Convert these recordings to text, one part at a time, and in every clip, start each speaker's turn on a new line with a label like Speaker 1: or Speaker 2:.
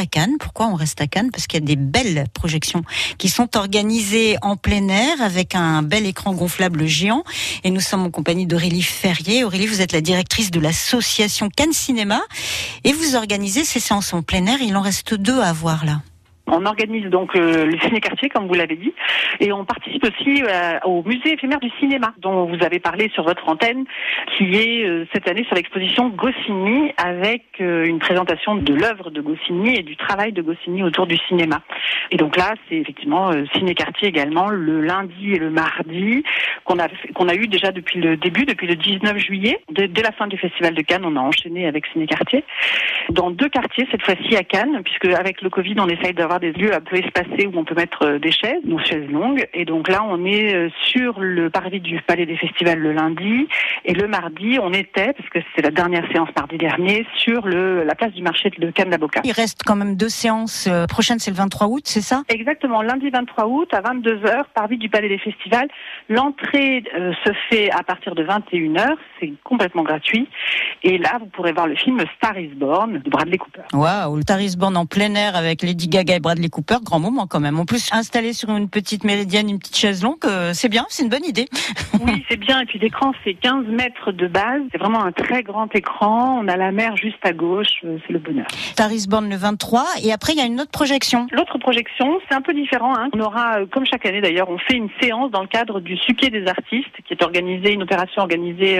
Speaker 1: à Cannes. Pourquoi on reste à Cannes? Parce qu'il y a des belles projections qui sont organisées en plein air avec un bel écran gonflable géant. Et nous sommes en compagnie d'Aurélie Ferrier. Aurélie, vous êtes la directrice de l'association Cannes Cinéma et vous organisez ces séances en plein air. Il en reste deux à voir là.
Speaker 2: On organise donc euh, le ciné-quartier, comme vous l'avez dit, et on participe aussi euh, au musée éphémère du cinéma, dont vous avez parlé sur votre antenne, qui est euh, cette année sur l'exposition Goscinny, avec une présentation de l'œuvre de Goscinny et du travail de Goscinny autour du cinéma. Et donc là, c'est effectivement ciné-quartier également, le lundi et le mardi, qu'on a, qu'on a eu déjà depuis le début, depuis le 19 juillet. Dès, la fin du Festival de Cannes, on a enchaîné avec ciné-quartier. Dans deux quartiers, cette fois-ci à Cannes, puisque avec le Covid, on essaye d'avoir des lieux un peu espacés où on peut mettre euh, des chaises, nos chaises longues. Et donc là, on est euh, sur le parvis du Palais des Festivals le lundi. Et le mardi, on était, parce que c'est la dernière séance mardi dernier, sur le, la place du marché de cannes d'Avocat.
Speaker 1: Il reste quand même deux séances. Euh, prochaine, c'est le 23 août, c'est ça
Speaker 2: Exactement. Lundi 23 août, à 22h, parvis du Palais des Festivals. L'entrée se fait à partir de 21h. C'est complètement gratuit. Et là, vous pourrez voir le film Star is Born de Bradley Cooper.
Speaker 1: Waouh, Star is Born en plein air avec Lady Gaga et Bradley Cooper, grand moment quand même. En plus, installé sur une petite méridienne, une petite chaise longue, euh, c'est bien, c'est une bonne idée.
Speaker 2: oui, c'est bien. Et puis l'écran, c'est 15 mètres de base. C'est vraiment un très grand écran. On a la mer juste à gauche. Euh, c'est le bonheur.
Speaker 1: Tarisborn le 23. Et après, il y a une autre projection.
Speaker 2: L'autre projection, c'est un peu différent. Hein. On aura, euh, comme chaque année d'ailleurs, on fait une séance dans le cadre du Suquet des artistes, qui est organisée, une opération organisée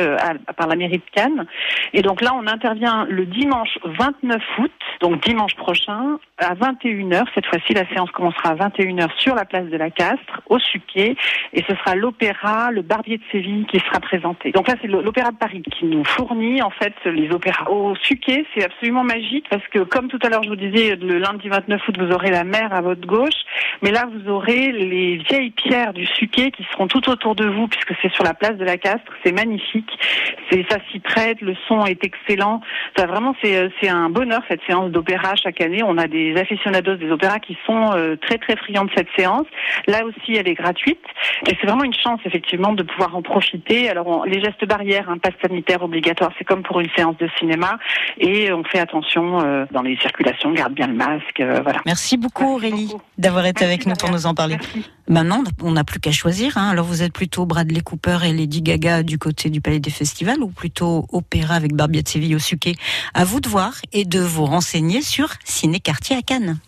Speaker 2: par la mairie de Cannes. Et donc là, on intervient le dimanche 29 août, donc dimanche prochain, à 21h. Cette fois-ci, la séance commencera à 21h sur la place de la Castre, au Suquet, et ce sera l'opéra Le Barbier de Séville qui sera présenté. Donc là, c'est l'Opéra de Paris qui nous fournit en fait les opéras. Au Suquet, c'est absolument magique parce que, comme tout à l'heure je vous disais, le lundi 29 août, vous aurez la mer à votre gauche, mais là, vous aurez les vieilles pierres du Suquet qui seront tout autour de vous puisque c'est sur la place de la Castre. C'est magnifique, ça s'y prête, le son est excellent. Ça vraiment, c'est c'est un bonheur cette séance d'opéra chaque année. On a des aficionados des opéras qui sont euh, très très friands de cette séance. Là aussi, elle est gratuite et c'est vraiment une chance effectivement de pouvoir en profiter. Alors les gestes barrières, un passe sanitaire obligatoire, c'est comme pour une séance de cinéma et on fait attention euh, dans les circulations, garde bien le masque, euh, voilà.
Speaker 1: Merci beaucoup Aurélie d'avoir été avec nous pour nous en parler. Maintenant, on n'a plus qu'à choisir. Hein. Alors vous êtes plutôt Bradley Cooper et Lady Gaga du côté du Palais des Festivals ou plutôt opéra avec Barbier de Séville au Suquet? À vous de voir et de vous renseigner sur Ciné Quartier à Cannes.